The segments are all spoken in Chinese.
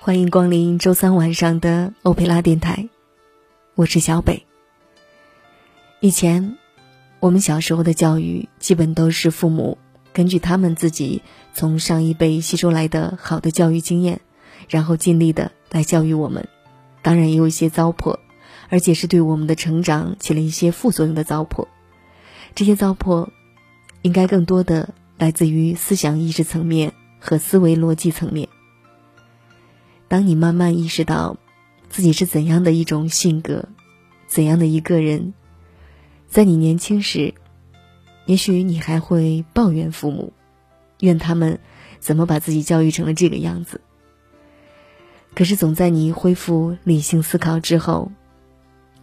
欢迎光临周三晚上的欧佩拉电台，我是小北。以前，我们小时候的教育基本都是父母根据他们自己从上一辈吸收来的好的教育经验，然后尽力的来教育我们。当然也有一些糟粕，而且是对我们的成长起了一些副作用的糟粕。这些糟粕，应该更多的来自于思想意识层面和思维逻辑层面。当你慢慢意识到自己是怎样的一种性格，怎样的一个人，在你年轻时，也许你还会抱怨父母，怨他们怎么把自己教育成了这个样子。可是，总在你恢复理性思考之后，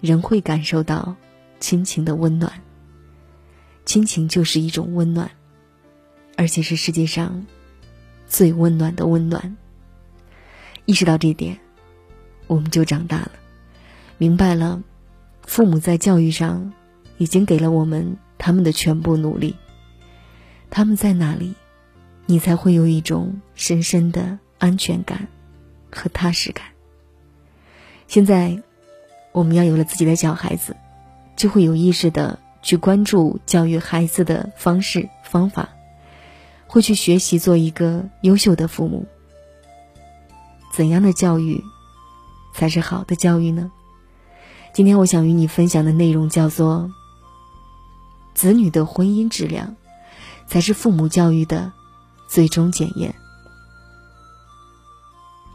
仍会感受到亲情的温暖。亲情就是一种温暖，而且是世界上最温暖的温暖。意识到这点，我们就长大了，明白了，父母在教育上已经给了我们他们的全部努力。他们在哪里，你才会有一种深深的安全感和踏实感。现在，我们要有了自己的小孩子，就会有意识的去关注教育孩子的方式方法，会去学习做一个优秀的父母。怎样的教育才是好的教育呢？今天我想与你分享的内容叫做“子女的婚姻质量才是父母教育的最终检验”。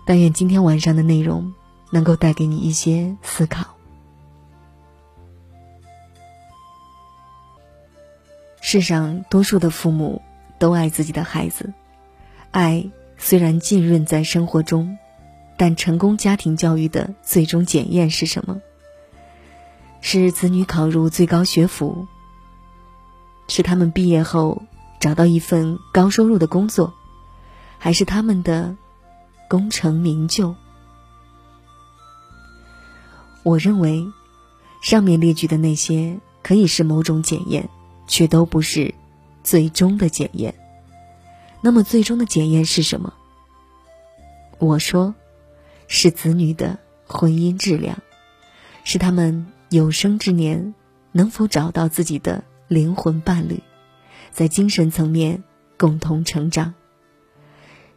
但愿今天晚上的内容能够带给你一些思考。世上多数的父母都爱自己的孩子，爱虽然浸润在生活中。但成功家庭教育的最终检验是什么？是子女考入最高学府，是他们毕业后找到一份高收入的工作，还是他们的功成名就？我认为，上面列举的那些可以是某种检验，却都不是最终的检验。那么，最终的检验是什么？我说。是子女的婚姻质量，是他们有生之年能否找到自己的灵魂伴侣，在精神层面共同成长，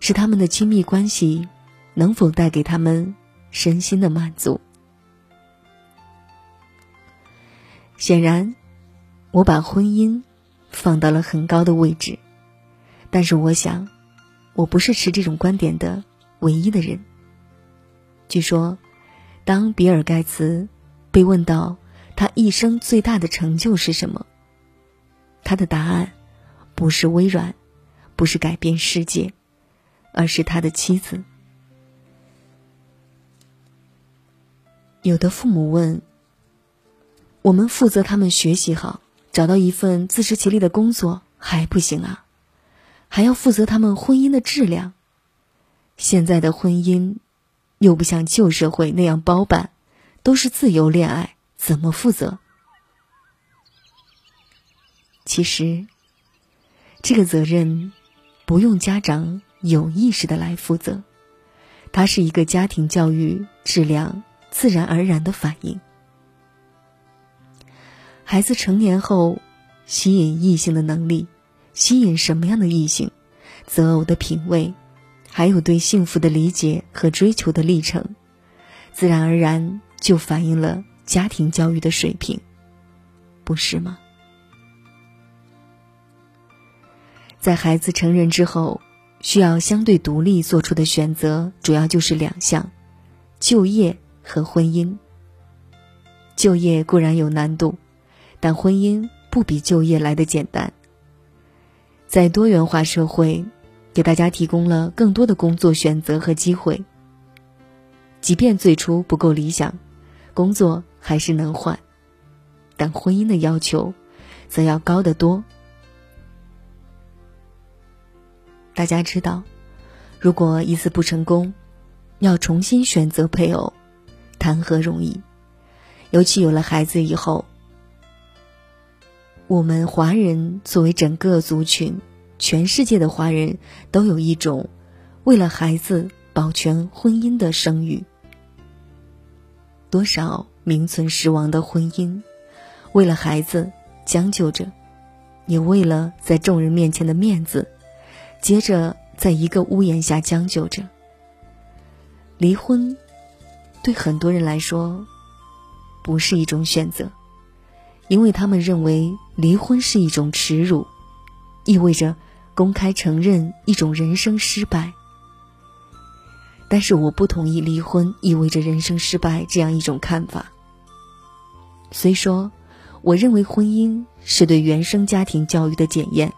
是他们的亲密关系能否带给他们身心的满足。显然，我把婚姻放到了很高的位置，但是我想，我不是持这种观点的唯一的人。据说，当比尔·盖茨被问到他一生最大的成就是什么，他的答案不是微软，不是改变世界，而是他的妻子。有的父母问：“我们负责他们学习好，找到一份自食其力的工作还不行啊？还要负责他们婚姻的质量？现在的婚姻。”又不像旧社会那样包办，都是自由恋爱，怎么负责？其实，这个责任不用家长有意识的来负责，它是一个家庭教育质量自然而然的反应。孩子成年后，吸引异性的能力，吸引什么样的异性，择偶的品味。还有对幸福的理解和追求的历程，自然而然就反映了家庭教育的水平，不是吗？在孩子成人之后，需要相对独立做出的选择，主要就是两项：就业和婚姻。就业固然有难度，但婚姻不比就业来的简单。在多元化社会。给大家提供了更多的工作选择和机会。即便最初不够理想，工作还是能换，但婚姻的要求则要高得多。大家知道，如果一次不成功，要重新选择配偶，谈何容易？尤其有了孩子以后，我们华人作为整个族群。全世界的华人都有一种为了孩子保全婚姻的声誉。多少名存实亡的婚姻，为了孩子将就着，也为了在众人面前的面子，接着在一个屋檐下将就着。离婚，对很多人来说，不是一种选择，因为他们认为离婚是一种耻辱，意味着公开承认一种人生失败。但是我不同意离婚意味着人生失败这样一种看法。虽说，我认为婚姻是对原生家庭教育的检验，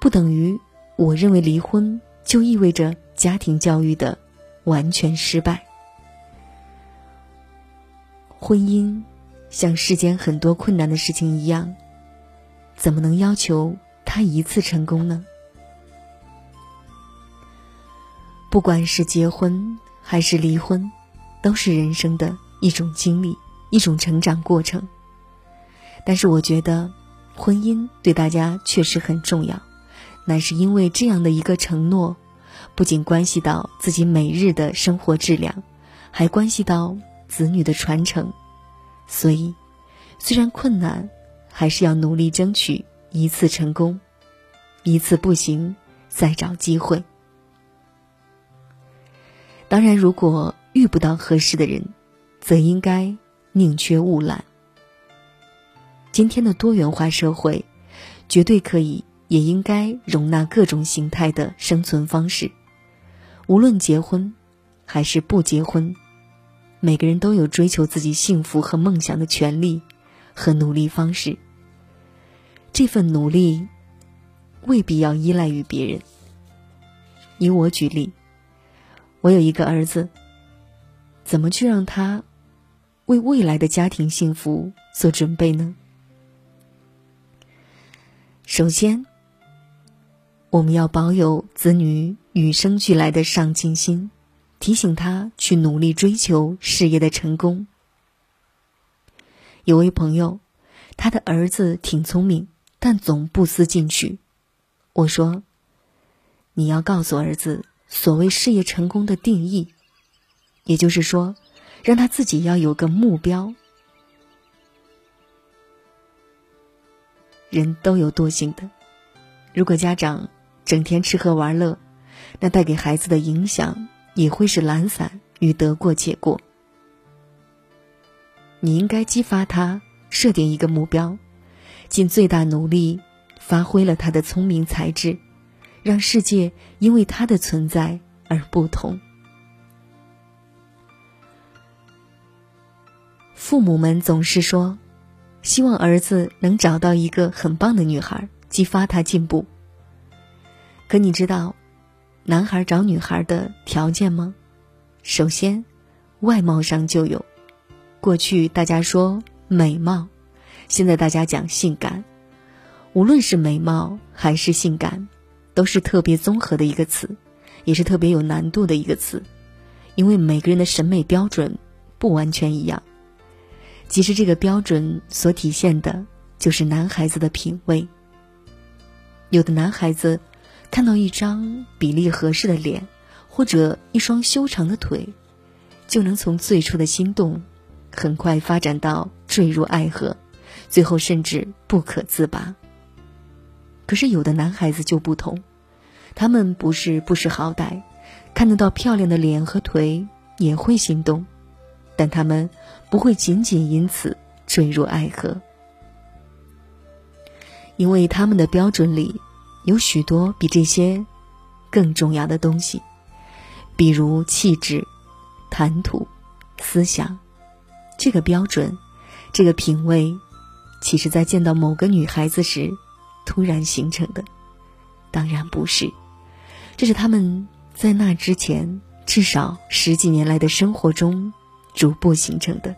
不等于我认为离婚就意味着家庭教育的完全失败。婚姻像世间很多困难的事情一样，怎么能要求他一次成功呢？不管是结婚还是离婚，都是人生的一种经历，一种成长过程。但是我觉得，婚姻对大家确实很重要，乃是因为这样的一个承诺，不仅关系到自己每日的生活质量，还关系到子女的传承。所以，虽然困难，还是要努力争取一次成功，一次不行，再找机会。当然，如果遇不到合适的人，则应该宁缺毋滥。今天的多元化社会，绝对可以，也应该容纳各种形态的生存方式。无论结婚还是不结婚，每个人都有追求自己幸福和梦想的权利和努力方式。这份努力未必要依赖于别人。以我举例。我有一个儿子，怎么去让他为未来的家庭幸福做准备呢？首先，我们要保有子女与生俱来的上进心，提醒他去努力追求事业的成功。有位朋友，他的儿子挺聪明，但总不思进取。我说：“你要告诉儿子。”所谓事业成功的定义，也就是说，让他自己要有个目标。人都有惰性的，如果家长整天吃喝玩乐，那带给孩子的影响也会是懒散与得过且过。你应该激发他设定一个目标，尽最大努力发挥了他的聪明才智。让世界因为他的存在而不同。父母们总是说，希望儿子能找到一个很棒的女孩，激发他进步。可你知道，男孩找女孩的条件吗？首先，外貌上就有。过去大家说美貌，现在大家讲性感。无论是美貌还是性感。都是特别综合的一个词，也是特别有难度的一个词，因为每个人的审美标准不完全一样。其实这个标准所体现的，就是男孩子的品味。有的男孩子看到一张比例合适的脸，或者一双修长的腿，就能从最初的心动，很快发展到坠入爱河，最后甚至不可自拔。可是有的男孩子就不同，他们不是不识好歹，看得到漂亮的脸和腿也会心动，但他们不会仅仅因此坠入爱河，因为他们的标准里有许多比这些更重要的东西，比如气质、谈吐、思想。这个标准，这个品味，其实在见到某个女孩子时。突然形成的，当然不是，这是他们在那之前至少十几年来的生活中逐步形成的，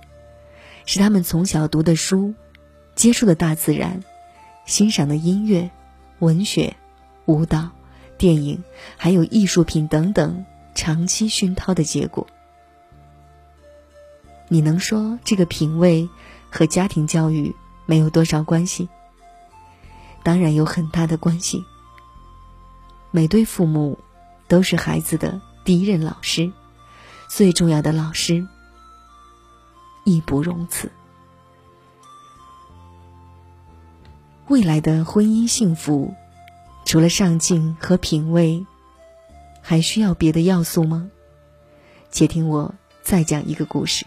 是他们从小读的书、接触的大自然、欣赏的音乐、文学、舞蹈、电影，还有艺术品等等长期熏陶的结果。你能说这个品味和家庭教育没有多少关系？当然有很大的关系。每对父母都是孩子的第一任老师，最重要的老师，义不容辞。未来的婚姻幸福，除了上进和品味，还需要别的要素吗？且听我再讲一个故事。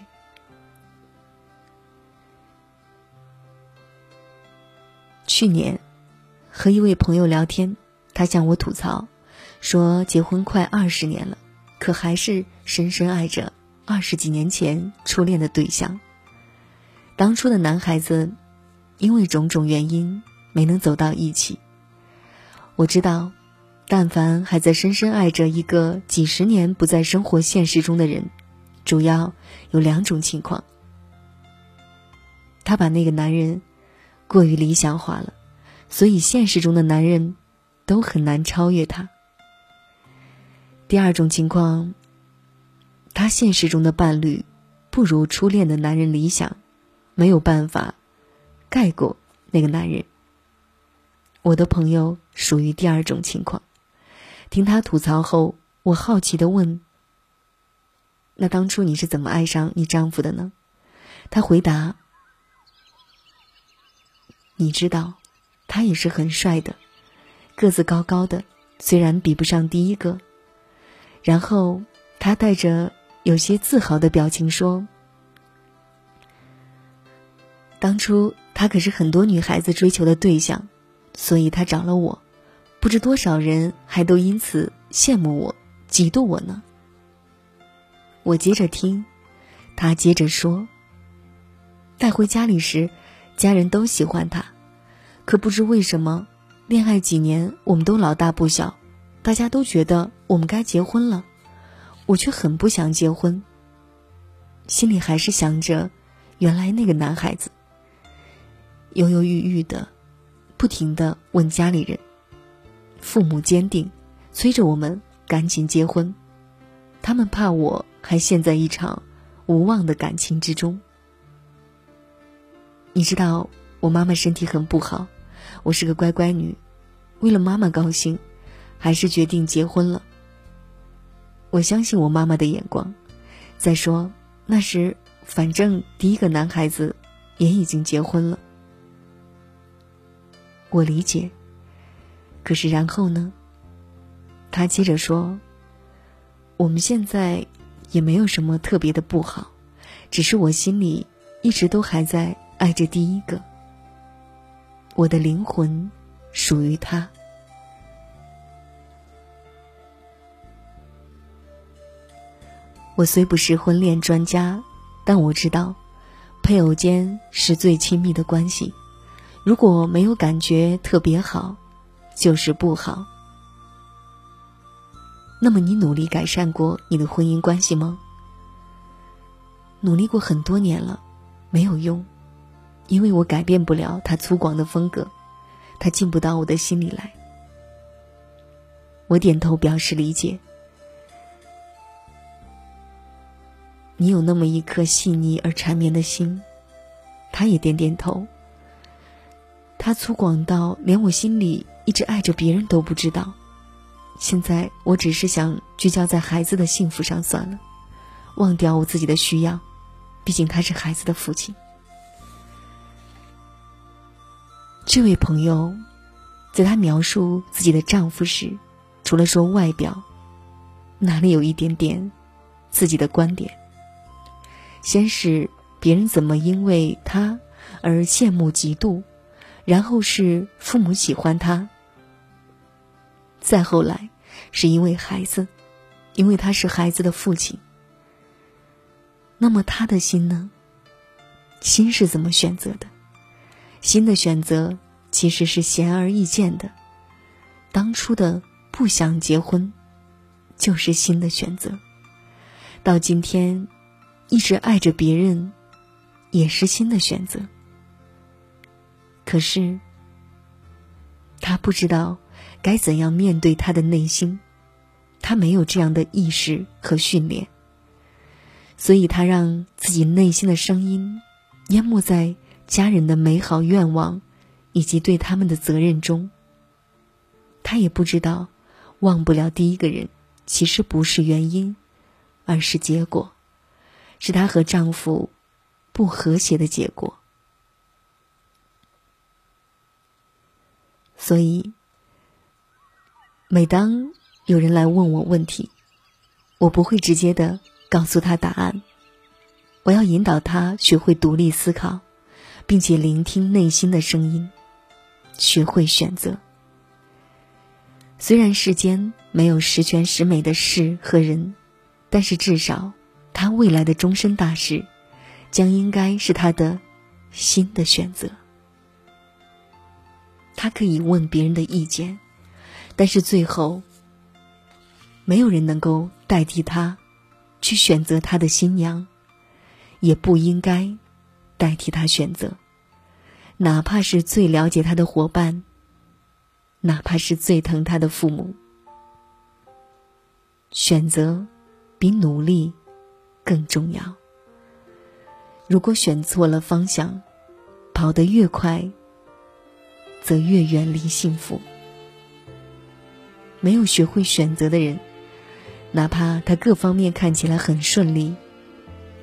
去年，和一位朋友聊天，他向我吐槽，说结婚快二十年了，可还是深深爱着二十几年前初恋的对象。当初的男孩子，因为种种原因没能走到一起。我知道，但凡还在深深爱着一个几十年不在生活现实中的人，主要有两种情况：他把那个男人。过于理想化了，所以现实中的男人，都很难超越他。第二种情况，他现实中的伴侣，不如初恋的男人理想，没有办法盖过那个男人。我的朋友属于第二种情况。听他吐槽后，我好奇的问：“那当初你是怎么爱上你丈夫的呢？”他回答。你知道，他也是很帅的，个子高高的，虽然比不上第一个。然后他带着有些自豪的表情说：“当初他可是很多女孩子追求的对象，所以他找了我，不知多少人还都因此羡慕我、嫉妒我呢。”我接着听，他接着说：“带回家里时。”家人都喜欢他，可不知为什么，恋爱几年我们都老大不小，大家都觉得我们该结婚了，我却很不想结婚。心里还是想着原来那个男孩子，犹犹豫豫的，不停的问家里人，父母坚定，催着我们赶紧结婚，他们怕我还陷在一场无望的感情之中。你知道我妈妈身体很不好，我是个乖乖女，为了妈妈高兴，还是决定结婚了。我相信我妈妈的眼光。再说那时，反正第一个男孩子也已经结婚了。我理解。可是然后呢？他接着说：“我们现在也没有什么特别的不好，只是我心里一直都还在。”爱着第一个，我的灵魂属于他。我虽不是婚恋专家，但我知道，配偶间是最亲密的关系。如果没有感觉特别好，就是不好。那么，你努力改善过你的婚姻关系吗？努力过很多年了，没有用。因为我改变不了他粗犷的风格，他进不到我的心里来。我点头表示理解。你有那么一颗细腻而缠绵的心，他也点点头。他粗犷到连我心里一直爱着别人都不知道。现在我只是想聚焦在孩子的幸福上算了，忘掉我自己的需要，毕竟他是孩子的父亲。这位朋友，在她描述自己的丈夫时，除了说外表，哪里有一点点自己的观点？先是别人怎么因为他而羡慕嫉妒，然后是父母喜欢他，再后来是因为孩子，因为他是孩子的父亲。那么他的心呢？心是怎么选择的？新的选择其实是显而易见的，当初的不想结婚，就是新的选择；到今天，一直爱着别人，也是新的选择。可是，他不知道该怎样面对他的内心，他没有这样的意识和训练，所以他让自己内心的声音淹没在。家人的美好愿望，以及对他们的责任中，他也不知道，忘不了第一个人，其实不是原因，而是结果，是她和丈夫不和谐的结果。所以，每当有人来问我问题，我不会直接的告诉他答案。我要引导他学会独立思考，并且聆听内心的声音，学会选择。虽然世间没有十全十美的事和人，但是至少，他未来的终身大事，将应该是他的新的选择。他可以问别人的意见，但是最后，没有人能够代替他去选择他的新娘，也不应该代替他选择，哪怕是最了解他的伙伴，哪怕是最疼他的父母。选择比努力更重要。如果选错了方向，跑得越快。则越远离幸福。没有学会选择的人，哪怕他各方面看起来很顺利，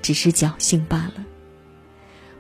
只是侥幸罢了。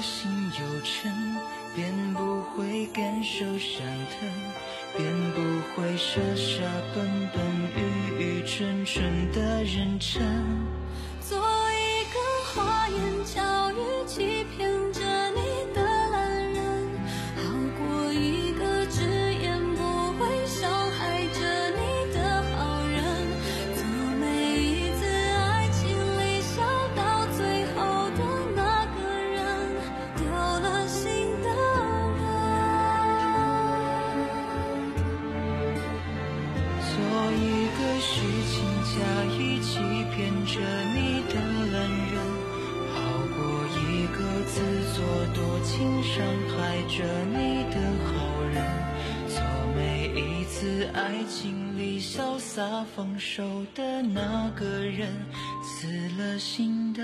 心有诚便不会感受伤疼便不会傻傻笨笨愚愚蠢蠢的认真做一个花言巧语欺骗虚情假意欺骗着你的男人好过一个自作多情伤害着你的好人。做每一次爱情里潇洒放手的那个人死了心的